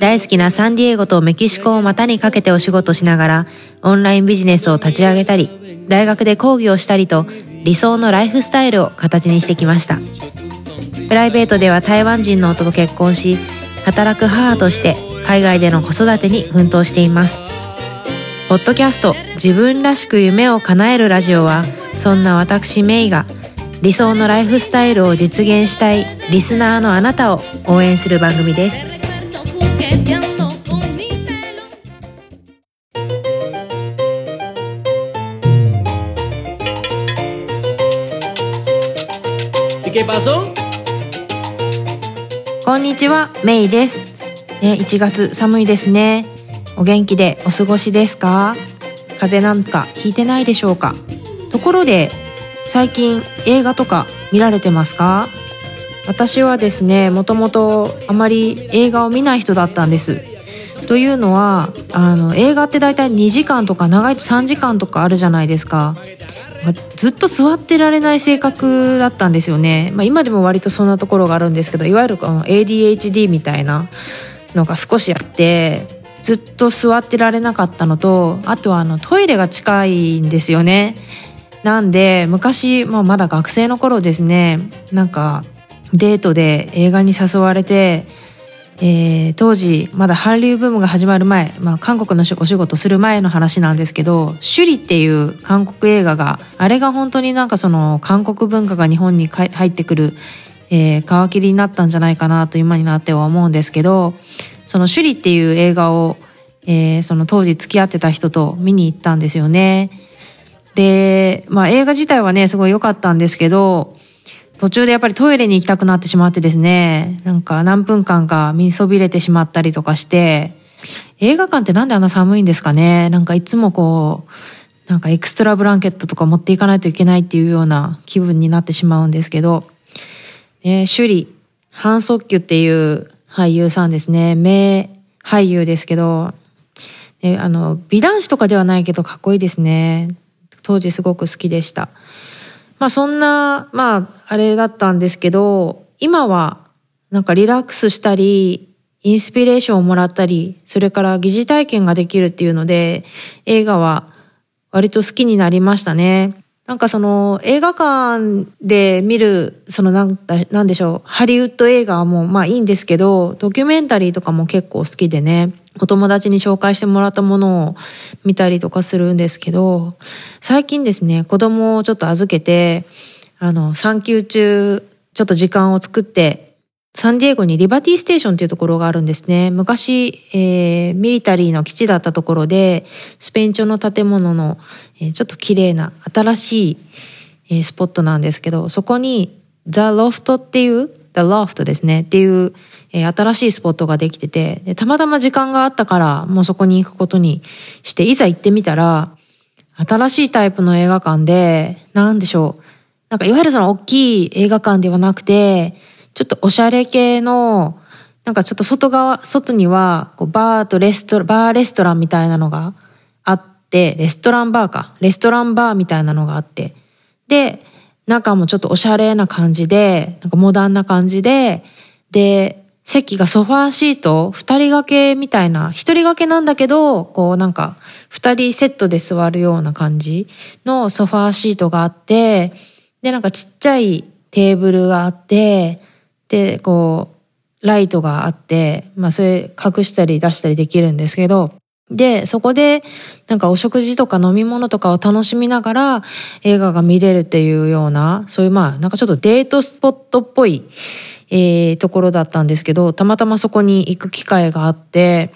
大好きなサンディエゴとメキシコを股にかけてお仕事しながらオンラインビジネスを立ち上げたり大学で講義をしたりと理想のライフスタイルを形にしてきました。プライベートでは台湾人の夫と結婚し働く母として海外での子育てに奮闘しています。ポッドキャスト自分らしく夢を叶えるラジオはそんな私メイが理想のライフスタイルを実現したいリスナーのあなたを応援する番組です。にちはメイです。ね1月寒いですね。お元気でお過ごしですか？風邪なんかひいてないでしょうか？ところで最近映画とか見られてますか？私はですねもともとあまり映画を見ない人だったんです。というのはあの映画って大体2時間とか長いと3時間とかあるじゃないですか。ずっと座ってられない性格だったんですよね、まあ、今でも割とそんなところがあるんですけどいわゆる ADHD みたいなのが少しあってずっと座ってられなかったのとあとはあのトイレが近いんですよね。なんで昔、まあ、まだ学生の頃ですねなんかデートで映画に誘われてえー、当時まだ韓流ブームが始まる前、まあ、韓国のお仕事する前の話なんですけど「首里」っていう韓国映画があれが本当になんかその韓国文化が日本に入ってくる、えー、皮切りになったんじゃないかなと今になっては思うんですけどその「首里」っていう映画を、えー、その当時付き合ってた人と見に行ったんですよね。で、まあ、映画自体はねすごい良かったんですけど途中でやっぱりトイレに行きたくなってしまってですね、なんか何分間か見そびれてしまったりとかして、映画館ってなんであんな寒いんですかねなんかいつもこう、なんかエクストラブランケットとか持っていかないといけないっていうような気分になってしまうんですけど、ね、首里、ハン・ソッキュっていう俳優さんですね。名俳優ですけど、ね、あの、美男子とかではないけどかっこいいですね。当時すごく好きでした。まあそんな、まああれだったんですけど、今はなんかリラックスしたり、インスピレーションをもらったり、それから疑似体験ができるっていうので、映画は割と好きになりましたね。なんかその映画館で見る、そのなんなんでしょう、ハリウッド映画もまあいいんですけど、ドキュメンタリーとかも結構好きでね、お友達に紹介してもらったものを見たりとかするんですけど、最近ですね、子供をちょっと預けて、あの、産休中、ちょっと時間を作って、サンディエゴにリバティステーションっていうところがあるんですね。昔、えー、ミリタリーの基地だったところで、スペイン朝の建物の、えー、ちょっと綺麗な新しい、えー、スポットなんですけど、そこにザ・ロフトっていう、ザ・ロフトですね、っていう、えー、新しいスポットができててで、たまたま時間があったから、もうそこに行くことにして、いざ行ってみたら、新しいタイプの映画館で、なんでしょう。なんかいわゆるその大きい映画館ではなくて、ちょっとおしゃれ系の、なんかちょっと外側、外には、こうバーとレスト、バーレストランみたいなのがあって、レストランバーか。レストランバーみたいなのがあって。で、中もちょっとおしゃれな感じで、なんかモダンな感じで、で、席がソファーシート、二人掛けみたいな、一人掛けなんだけど、こうなんか、二人セットで座るような感じのソファーシートがあって、で、なんかちっちゃいテーブルがあって、で、こう、ライトがあって、まあそれ隠したり出したりできるんですけど、で、そこで、なんかお食事とか飲み物とかを楽しみながら映画が見れるっていうような、そういうまあ、なんかちょっとデートスポットっぽい、えー、ところだったんですけど、たまたまそこに行く機会があって、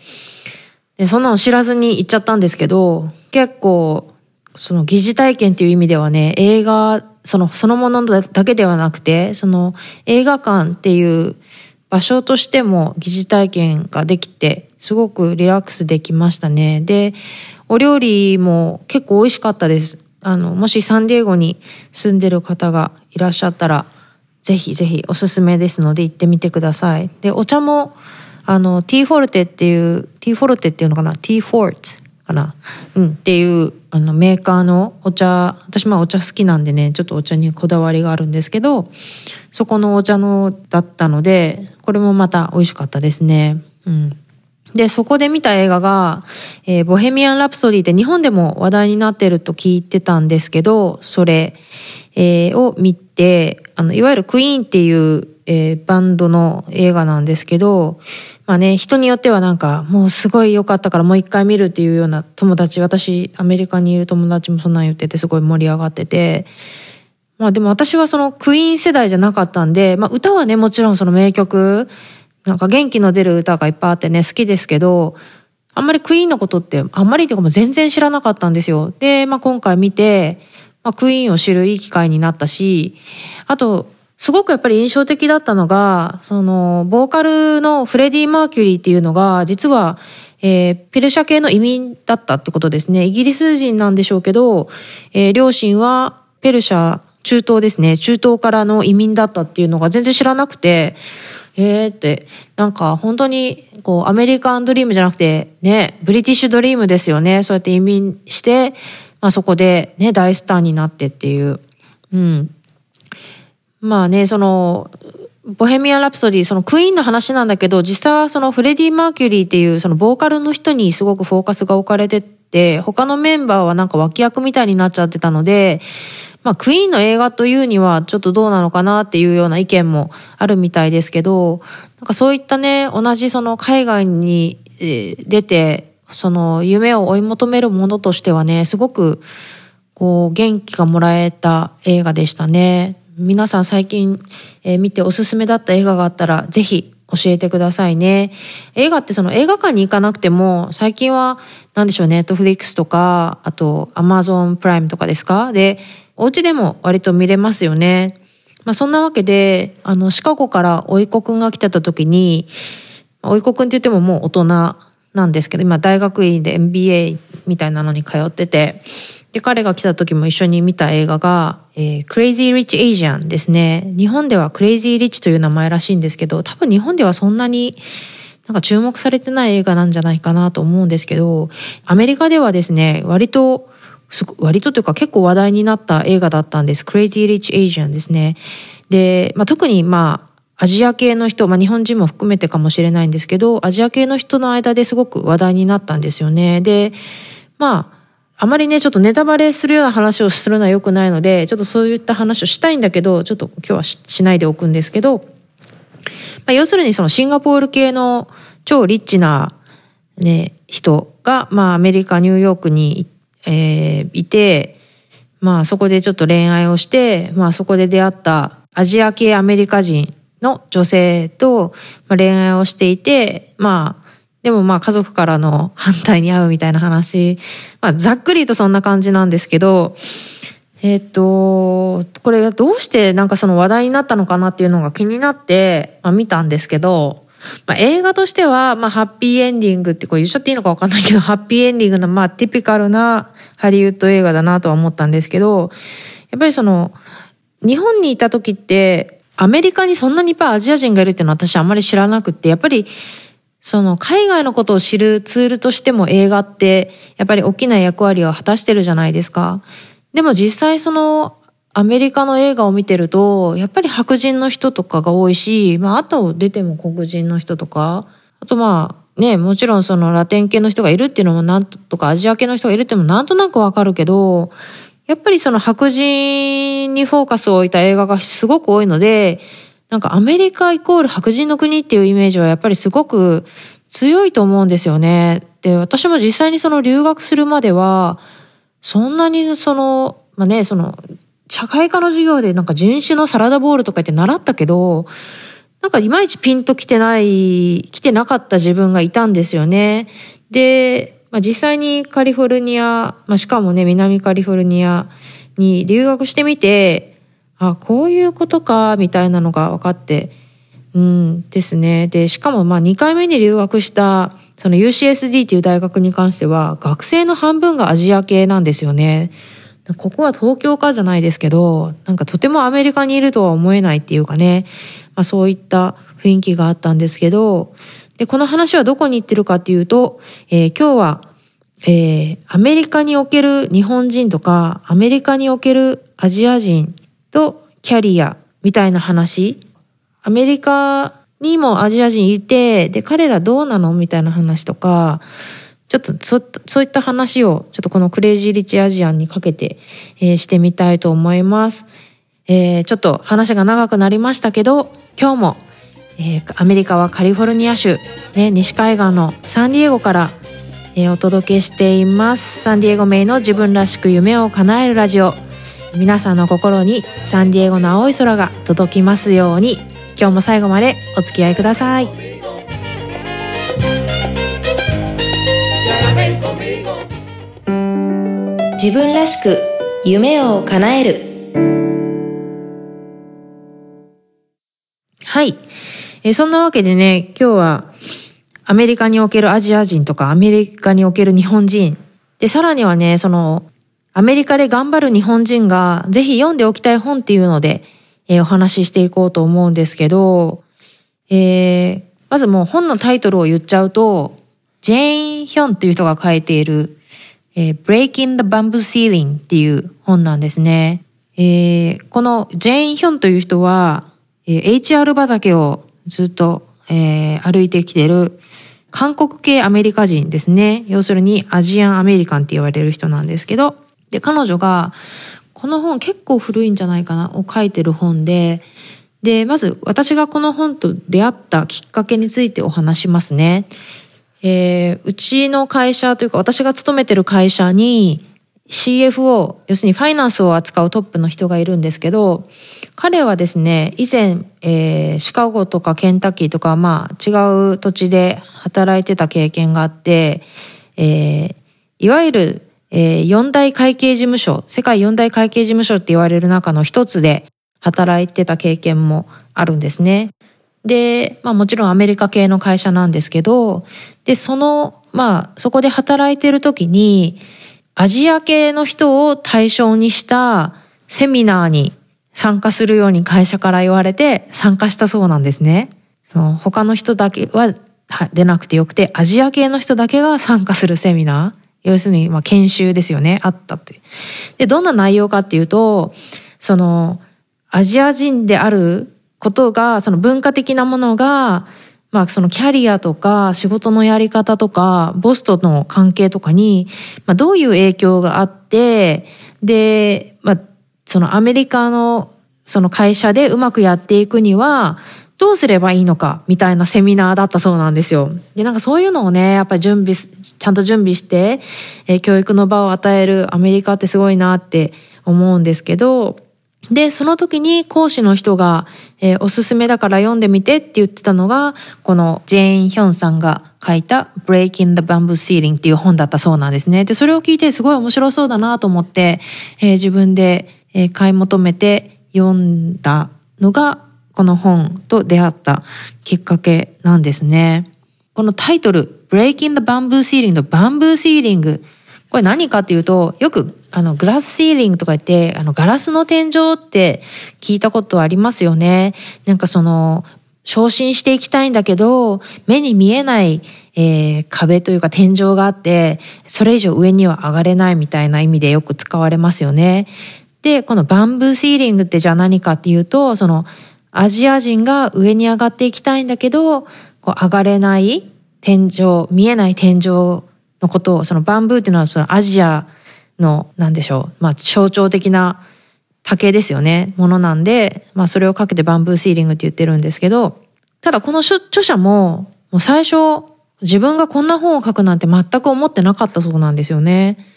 でそんなの知らずに行っちゃったんですけど、結構、その疑似体験っていう意味ではね、映画その、そのものだけではなくて、その映画館っていう場所としても疑似体験ができて、すごくリラックスできましたね。で、お料理も結構美味しかったです。あの、もしサンディエゴに住んでる方がいらっしゃったら、ぜひぜひおすすめですので行ってみてください。で、お茶も、あの、ティーフォルテっていう、ティーフォルテっていうのかな？ティーフォーツかなうん、っていう、あの、メーカーのお茶、私まあお茶好きなんでね、ちょっとお茶にこだわりがあるんですけど、そこのお茶のだったので、これもまた美味しかったですね。うん。で、そこで見た映画が、えー、ボヘミアン・ラプソディって日本でも話題になってると聞いてたんですけど、それ、えー、を見て、あの、いわゆるクイーンっていう、えー、バンドの映画なんですけど、まあね、人によってはなんか、もうすごい良かったからもう一回見るっていうような友達、私、アメリカにいる友達もそんなん言っててすごい盛り上がってて、まあでも私はそのクイーン世代じゃなかったんで、まあ歌はね、もちろんその名曲、なんか元気の出る歌がいっぱいあってね、好きですけど、あんまりクイーンのことって、あんまりっていうかも全然知らなかったんですよ。で、まあ今回見て、まあクイーンを知るいい機会になったし、あと、すごくやっぱり印象的だったのが、その、ボーカルのフレディ・マーキュリーっていうのが、実は、えー、ペルシャ系の移民だったってことですね。イギリス人なんでしょうけど、えー、両親はペルシャ中東ですね。中東からの移民だったっていうのが全然知らなくて、えーって、なんか本当に、こう、アメリカンドリームじゃなくて、ね、ブリティッシュドリームですよね。そうやって移民して、まあそこでね、大スターになってっていう。うん。まあね、その、ボヘミアン・ラプソディ、そのクイーンの話なんだけど、実際はそのフレディ・マーキュリーっていうそのボーカルの人にすごくフォーカスが置かれてて、他のメンバーはなんか脇役みたいになっちゃってたので、まあ、クイーンの映画というにはちょっとどうなのかなっていうような意見もあるみたいですけど、なんかそういったね、同じその海外に出て、その夢を追い求めるものとしてはね、すごくこう元気がもらえた映画でしたね。皆さん最近、えー、見ておすすめだった映画があったらぜひ教えてくださいね。映画ってその映画館に行かなくても、最近は、なんでしょう、ネットフリックスとか、あと、アマゾンプライムとかですか？で、お家でも割と見れますよね。まあそんなわけで、あの、シカゴからおいこくんが来てた時に、おいこくんって言ってももう大人なんですけど、今大学院で MBA みたいなのに通ってて、で、彼が来た時も一緒に見た映画が、えー、Crazy Rich Asia ですね。日本では Crazy Rich という名前らしいんですけど、多分日本ではそんなになんか注目されてない映画なんじゃないかなと思うんですけど、アメリカではですね、割と割とというか結構話題になった映画だったんです。Crazy Rich Asian ですね。で、まあ、特にまあ、アジア系の人、まあ、日本人も含めてかもしれないんですけど、アジア系の人の間ですごく話題になったんですよね。で、まあ、あまりね、ちょっとネタバレするような話をするのは良くないので、ちょっとそういった話をしたいんだけど、ちょっと今日はしないでおくんですけど、まあ、要するにそのシンガポール系の超リッチなね、人が、まあアメリカ、ニューヨークにえー、いて、まあそこでちょっと恋愛をして、まあそこで出会ったアジア系アメリカ人の女性とま恋愛をしていて、まあ、でもまあ家族からの反対に会うみたいな話、まあざっくりとそんな感じなんですけど、えっ、と、これがどうしてなんかその話題になったのかなっていうのが気になって、まあ見たんですけど、まあ、映画としては、まあ、ハッピーエンディングってこれ言っちゃっていいのかわかんないけど、ハッピーエンディングの、まあ、ティピカルなハリウッド映画だなとは思ったんですけど、やっぱりその、日本にいた時って、アメリカにそんなにいっぱいアジア人がいるっていうのは私あんまり知らなくて、やっぱり、その海外のことを知るツールとしても映画ってやっぱり大きな役割を果たしてるじゃないですか。でも実際そのアメリカの映画を見てると、やっぱり白人の人とかが多いし、まあ、あと出ても黒人の人とか、あとまあ、ね、もちろんそのラテン系の人がいるっていうのもなんとかアジア系の人がいるってもなんとなくわかるけど、やっぱりその白人にフォーカスを置いた映画がすごく多いので、なんかアメリカイコール白人の国っていうイメージはやっぱりすごく強いと思うんですよね。で、私も実際にその留学するまでは、そんなにその、まあね、その社会科の授業でなんか人種のサラダボールとか言って習ったけど、なんかいまいちピンと来てない、来てなかった自分がいたんですよね。で、まあ、実際にカリフォルニア、まあ、しかもね、南カリフォルニアに留学してみて、あ、こういうことか、みたいなのが分かって、うんですね。で、しかもまあ2回目に留学したその UCSD っていう大学に関しては学生の半分がアジア系なんですよね。ここは東京かじゃないですけど、なんかとてもアメリカにいるとは思えないっていうかね、まあそういった雰囲気があったんですけど、で、この話はどこに行ってるかっていうと、えー、今日は、えー、アメリカにおける日本人とか、アメリカにおけるアジア人とキャリアみたいな話、アメリカにもアジア人いて、で、彼らどうなのみたいな話とか、ちょっとそそういった話をちょっとこのクレイジーリッチアジアンにかけて、えー、してみたいと思います。えー、ちょっと話が長くなりましたけど、今日も、えー、アメリカはカリフォルニア州、ね、西海岸のサンディエゴから、えー、お届けしています。サンディエゴ名の自分らしく夢を叶えるラジオ。皆さんの心にサンディエゴの青い空が届きますように、今日も最後までお付き合いください。自分らしく夢を叶える。はい、え、そんなわけでね今日はアメリカにおけるアジア人とかアメリカにおける日本人。でさらにはねそのアメリカで頑張る日本人がぜひ読んでおきたい本っていうので、えー、お話ししていこうと思うんですけど、えー、まずもう本のタイトルを言っちゃうと、ジェーン・ヒョンっていう人が書いているえー、Breaking the Bamboo Ceiling っていう本なんですね。えー、このジェーン・ヒョンという人は、えー、HR 畑をずっと、えー、歩いてきてる韓国系アメリカ人ですね。要するにアジアンアメリカンって言われる人なんですけど、で、彼女が、この本結構古いんじゃないかなを書いてる本で、で、まず私がこの本と出会ったきっかけについてお話しますね。えー、うちの会社というか私が勤めてる会社に CFO、要するにファイナンスを扱うトップの人がいるんですけど、彼はですね、以前、えー、シカゴとかケンタッキーとか、まあ違う土地で働いてた経験があって、えー、いわゆる、えー、四大会計事務所、世界四大会計事務所って言われる中の一つで働いてた経験もあるんですね。で、まあもちろんアメリカ系の会社なんですけど、で、その、まあそこで働いてる時に、アジア系の人を対象にしたセミナーに参加するように会社から言われて参加したそうなんですね。その他の人だけは出なくてよくて、アジア系の人だけが参加するセミナー。要するに、まあ研修ですよね。あったって。で、どんな内容かっていうと、その、アジア人であることが、その文化的なものが、まあそのキャリアとか仕事のやり方とか、ボスとの関係とかに、まあどういう影響があって、で、まあそのアメリカのその会社でうまくやっていくには、どうすればいいのかみたいなセミナーだったそうなんですよ。で、なんかそういうのをね、やっぱり準備、ちゃんと準備して、えー、教育の場を与えるアメリカってすごいなって思うんですけど、で、その時に講師の人が、えー、おすすめだから読んでみてって言ってたのが、このジェーン・ヒョンさんが書いた Breaking the Bamboo Ceiling っていう本だったそうなんですね。で、それを聞いてすごい面白そうだなと思って、えー、自分で、え、買い求めて読んだのが、この本と出会ったきっかけなんですね。このタイトル、Breaking the Bamboo Ceiling のバンブーシーリング。これ何かっていうと、よくあの、グラスシーリングとか言って、あの、ガラスの天井って聞いたことありますよね。なんかその、昇進していきたいんだけど、目に見えない、えー、壁というか天井があって、それ以上上には上がれないみたいな意味でよく使われますよね。で、このバンブーシーリングってじゃあ何かっていうと、その、アジア人が上に上がっていきたいんだけど、こう上がれない天井、見えない天井のことを、そのバンブーっていうのはそのアジアの、なんでしょう、まあ象徴的な竹ですよね、ものなんで、まあそれをかけてバンブーシーリングって言ってるんですけど、ただこの著者も、もう最初、自分がこんな本を書くなんて全く思ってなかったそうなんですよね。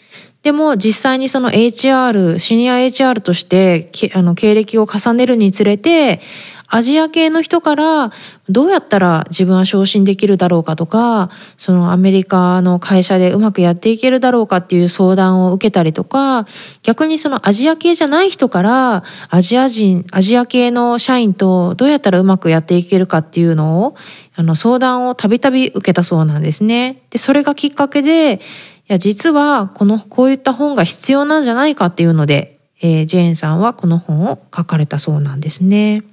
でも実際にその HR、シニア HR としてあの経歴を重ねるにつれて、アジア系の人からどうやったら自分は昇進できるだろうかとか、そのアメリカの会社でうまくやっていけるだろうかっていう相談を受けたりとか、逆にそのアジア系じゃない人からアジア人、アジア系の社員とどうやったらうまくやっていけるかっていうのを、あの相談をたびたび受けたそうなんですね。で、それがきっかけで、や、実はこの、こういった本が必要なんじゃないかっていうので、えー、ジェーンさんはこの本を書かれたそうなんですね。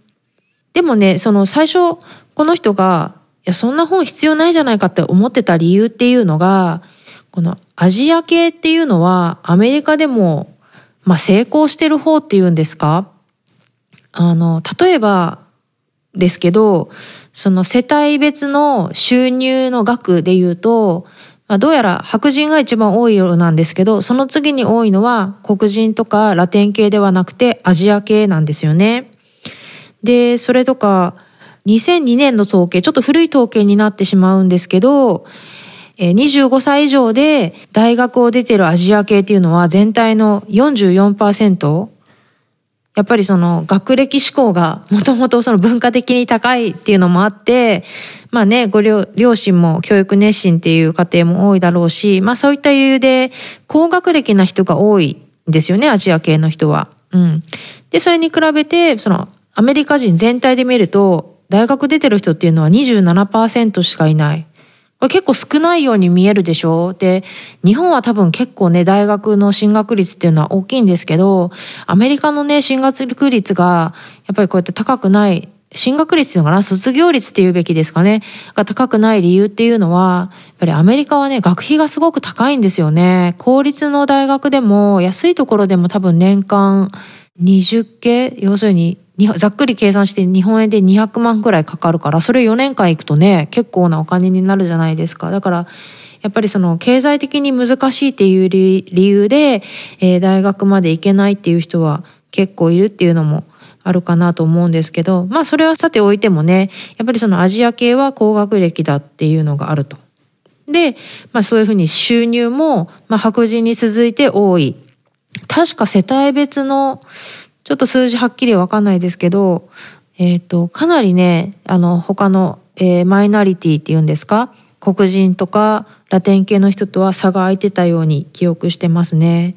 でもね、その最初、この人が、いや、そんな本必要ないじゃないかって思ってた理由っていうのが、このアジア系っていうのはアメリカでも、まあ、成功してる方っていうんですか？あの、例えばですけど、その世帯別の収入の額で言うと、まあ、どうやら白人が一番多いようなんですけど、その次に多いのは黒人とかラテン系ではなくてアジア系なんですよね。で、それとか、2002年の統計、ちょっと古い統計になってしまうんですけど、25歳以上で大学を出てるアジア系っていうのは全体の44%やっぱりその学歴志向が もともとその文化的に高いっていうのもあって、まあね、ご両親も教育熱心っていう家庭も多いだろうし、まあそういった理由で高学歴な人が多いんですよね、アジア系の人は。うん。で、それに比べて、そのアメリカ人全体で見ると、大学出てる人っていうのは27%しかいない。結構少ないように見えるでしょ？で、日本は多分結構ね、大学の進学率っていうのは大きいんですけど、アメリカのね、進学率が、やっぱりこうやって高くない、進学率っていうのかな？卒業率っていうべきですかね？が高くない理由っていうのは、やっぱりアメリカはね、学費がすごく高いんですよね。公立の大学でも、安いところでも多分年間20系要するにざっくり計算して日本円で200万くらいかかるから、それ4年間行くとね、結構なお金になるじゃないですか。だから、やっぱりその経済的に難しいっていう理由で、えー、大学まで行けないっていう人は結構いるっていうのもあるかなと思うんですけど、まあそれはさておいてもね、やっぱりそのアジア系は高学歴だっていうのがあると。で、まあそういうふうに収入も、まあ白人に続いて多い。確か世帯別のちょっと数字はっきりわかんないですけど、えっ、ー、と、かなりね、あの、他の、えー、マイナリティっていうんですか？黒人とかラテン系の人とは差が空いてたように記憶してますね。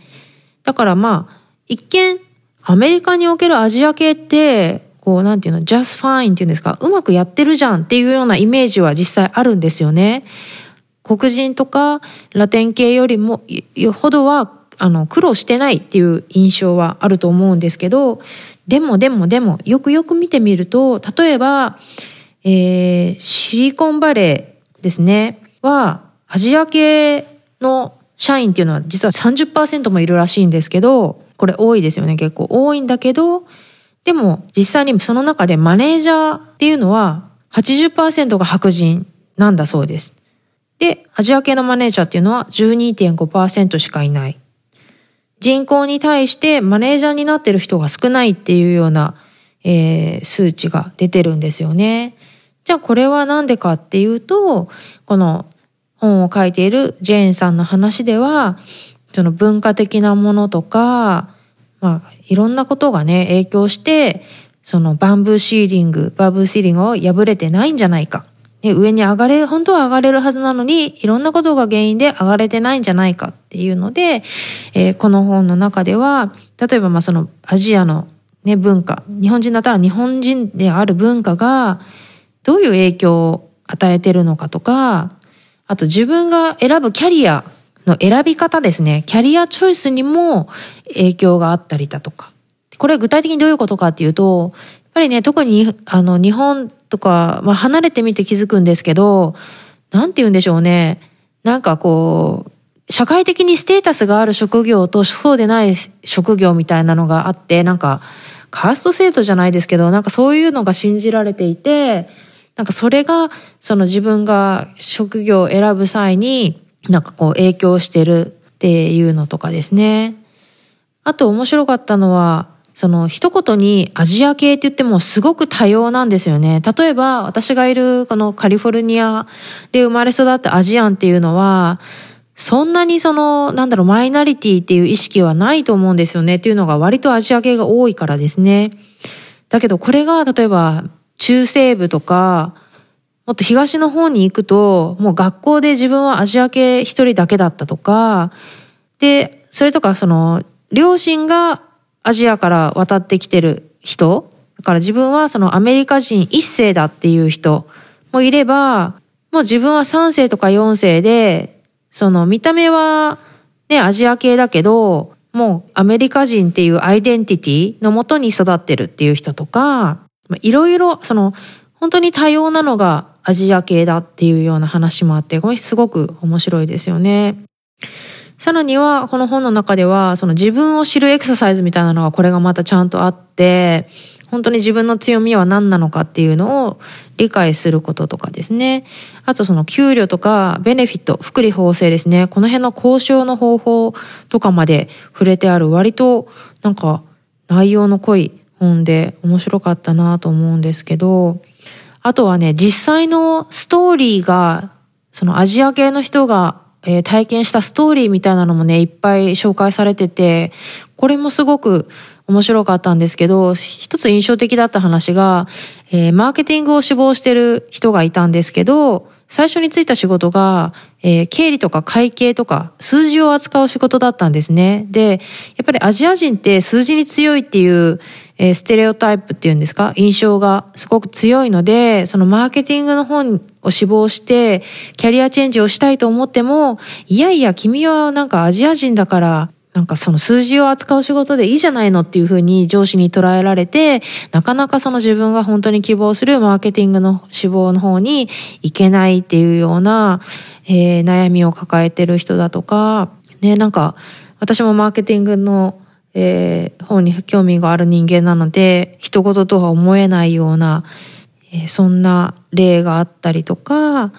だからまあ、一見、アメリカにおけるアジア系って、こう、なんていうの、just fine っていうんですか、うまくやってるじゃんっていうようなイメージは実際あるんですよね。黒人とかラテン系よりも、よほどはあの、苦労してないっていう印象はあると思うんですけど、でもでもでも、よくよく見てみると、例えば、えー、シリコンバレーですね、は、アジア系の社員っていうのは実は30%もいるらしいんですけど、これ多いですよね、結構多いんだけど、でも実際にその中でマネージャーっていうのは80%が白人なんだそうです。で、アジア系のマネージャーっていうのは12.5%しかいない。人口に対してマネージャーになってる人が少ないっていうような、えー、数値が出てるんですよね。じゃあこれは何でかっていうと、この本を書いているジェーンさんの話では、その文化的なものとか、まあ、いろんなことがね、影響して、その Bamboo Ceiling、Bamboo Ceiling を破れてないんじゃないか。ね、上に上がれ、本当は上がれるはずなのに、いろんなことが原因で上がれてないんじゃないかっていうので、えー、この本の中では、例えばまあそのアジアのね、文化、日本人だったら日本人である文化が、どういう影響を与えてるのかとか、あと自分が選ぶキャリアの選び方ですね。 career choice にも影響があったりだとか。これ具体的にどういうことかっていうと、ぱりね、特にあの日本とか、まあ、離れてみて気づくんですけど、なんて言うんでしょうね。なんかこう、社会的にステータスがある職業とそうでない職業みたいなのがあって、なんか、カースト制度じゃないですけど、なんかそういうのが信じられていて、なんかそれが、その自分が職業を選ぶ際に、なんかこう影響してるっていうのとかですね。あと面白かったのは、その一言にアジア系って言ってもすごく多様なんですよね。例えば私がいるこのカリフォルニアで生まれ育ったアジアンっていうのは、そんなにその、なんだろう、マイナリティっていう意識はないと思うんですよね。っていうのが割とアジア系が多いからですね。だけどこれが例えば中西部とか、もっと東の方に行くと、もう学校で自分はアジア系一人だけだったとか、で、それとかその、両親がアジアから渡ってきてる人、だから自分はそのアメリカ人一世だっていう人もいれば、もう自分は三世とか四世で、その見た目はね、アジア系だけど、もうアメリカ人っていうアイデンティティのもとに育ってるっていう人とか、いろいろ、その、本当に多様なのがアジア系だっていうような話もあって、これすごく面白いですよね。さらには、この本の中では、その自分を知るエクササイズみたいなのがこれがまたちゃんとあって、本当に自分の強みは何なのかっていうのを理解することとかですね。あとその給料とかベネフィット、福利厚生ですね。この辺の交渉の方法とかまで触れてある割となんか内容の濃い本で面白かったなと思うんですけど、あとはね、実際のストーリーが、そのアジア系の人が、えー、体験したストーリーみたいなのもね、いっぱい紹介されてて、これもすごく面白かったんですけど、一つ印象的だった話が、えー、マーケティングを志望してる人がいたんですけど、最初についた仕事が、えー、経理とか会計とか数字を扱う仕事だったんですね。で、やっぱりアジア人って数字に強いっていう、えー、ステレオタイプっていうんですか？印象がすごく強いので、そのマーケティングの本を志望して、キャリアチェンジをしたいと思っても、いやいや、君はなんかアジア人だから、なんかその数字を扱う仕事でいいじゃないのっていうふうに上司に捉えられて、なかなかその自分が本当に希望するマーケティングの志望の方に行けないっていうような、えー、悩みを抱えてる人だとか、ね、なんか私もマーケティングの、えー、方に興味がある人間なので、人事とは思えないような、えー、そんな例があったりとか、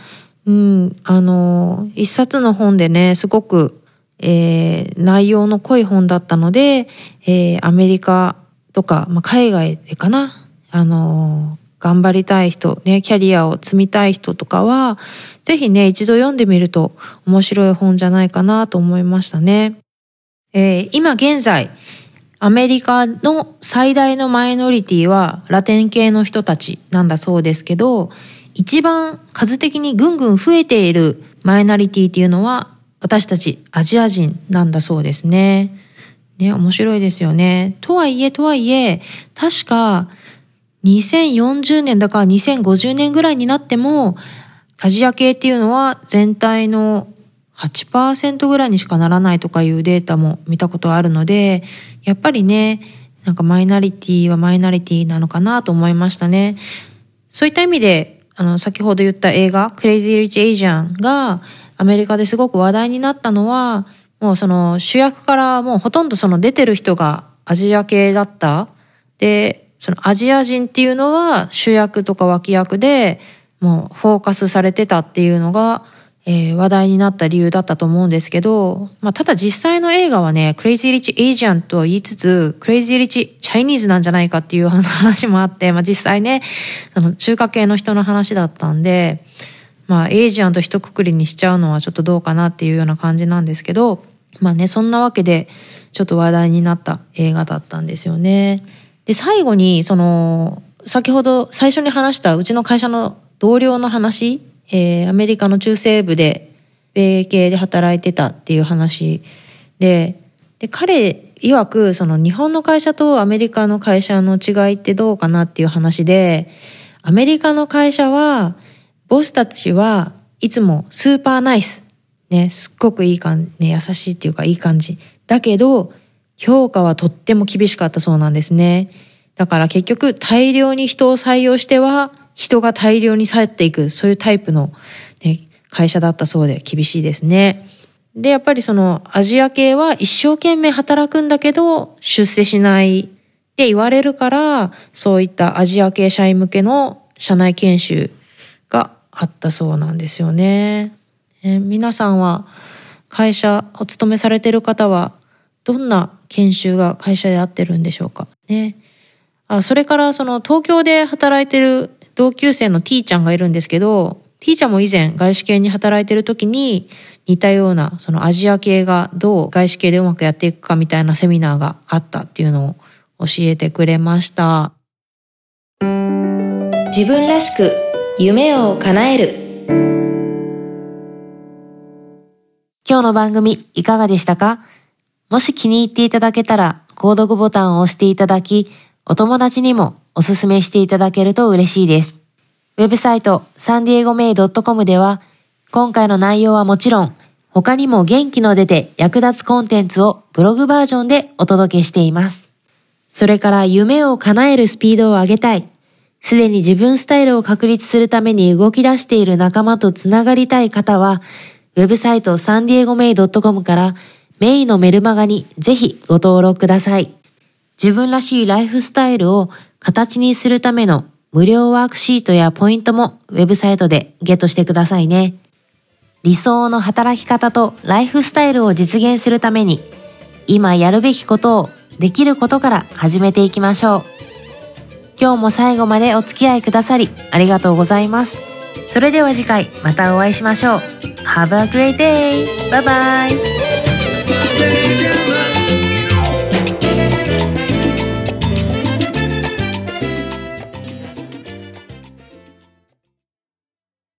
うん、あの、一冊の本でね、すごくえー、内容の濃い本だったので、えー、アメリカとか、まあ、海外でかな、あの、頑張りたい人、ね、キャリアを積みたい人とかは、ぜひね、一度読んでみると面白い本じゃないかなと思いましたね。えー、今現在、アメリカの最大のマイノリティはラテン系の人たちなんだそうですけど、一番数的にぐんぐん増えているマイノリティっていうのは私たちアジア人なんだそうですね。ね、面白いですよね。とはいえ、とはいえ、確か2040年だから2050年ぐらいになっても、アジア系っていうのは全体の8%ぐらいにしかならないとかいうデータも見たことあるので、やっぱりね、なんかマイナリティはマイナリティなのかなと思いましたね。そういった意味で、あの、先ほど言った映画、クレイジー・リッチ・エイジャンが、アメリカですごく話題になったのは、もうその主役からもうほとんどその出てる人がアジア系だった。で、そのアジア人っていうのが主役とか脇役で、もうフォーカスされてたっていうのが、えー、話題になった理由だったと思うんですけど、まあ、ただ実際の映画はね、 Crazy Rich Asian とは言いつつ、 Crazy Rich Chinese なんじゃないかっていう話もあって、まあ、実際ね、その中華系の人の話だったんで、まあ Asian と一括りにしちゃうのはちょっとどうかなっていうような感じなんですけど、まあね、そんなわけでちょっと話題になった映画だったんですよね。で、最後に、その、先ほど最初に話したうちの会社の同僚の話、えー、アメリカの中西部で米系で働いてたっていう話で、で、彼曰く、その日本の会社とアメリカの会社の違いってどうかなっていう話で、アメリカの会社は、ボスたちはいつもスーパーナイス。ね、すっごくいい感じ、ね、優しいっていうかいい感じ。だけど、評価はとっても厳しかったそうなんですね。だから結局大量に人を採用しては人が大量に去っていく、そういうタイプの、ね、会社だったそうで厳しいですね。で、やっぱりそのアジア系は一生懸命働くんだけど出世しないって言われるから、そういったアジア系社員向けの社内研修があったそうなんですよね。え皆さんは会社お勤めされてる方はどんな研修が会社であってるんでしょうかね。あそれからその東京で働いてる同級生の T ちゃんがいるんですけど、T ちゃんも以前外資系に働いてる時に似たようなそのアジア系がどう外資系でうまくやっていくかみたいなセミナーがあったっていうのを教えてくれました。自分らしく夢を叶える今日の番組いかがでしたか？もし気に入っていただけたら購読ボタンを押していただきお友達にもおすすめしていただけると嬉しいです。ウェブサイトサンディエゴメイドットコムでは今回の内容はもちろん他にも元気の出て役立つコンテンツをブログバージョンでお届けしています。それから夢を叶えるスピードを上げたい。すでに自分スタイルを確立するために動き出している仲間とつながりたい方は、ウェブサイトサンディエゴメイドットコムからメイのメルマガにぜひご登録ください。自分らしいライフスタイルを形にするための無料ワークシートやポイントもウェブサイトでゲットしてくださいね。理想の働き方とライフスタイルを実現するために今やるべきことをできることから始めていきましょう。今日も最後までお付き合いくださりありがとうございます。それでは次回またお会いしましょう。Have a great day! Bye bye!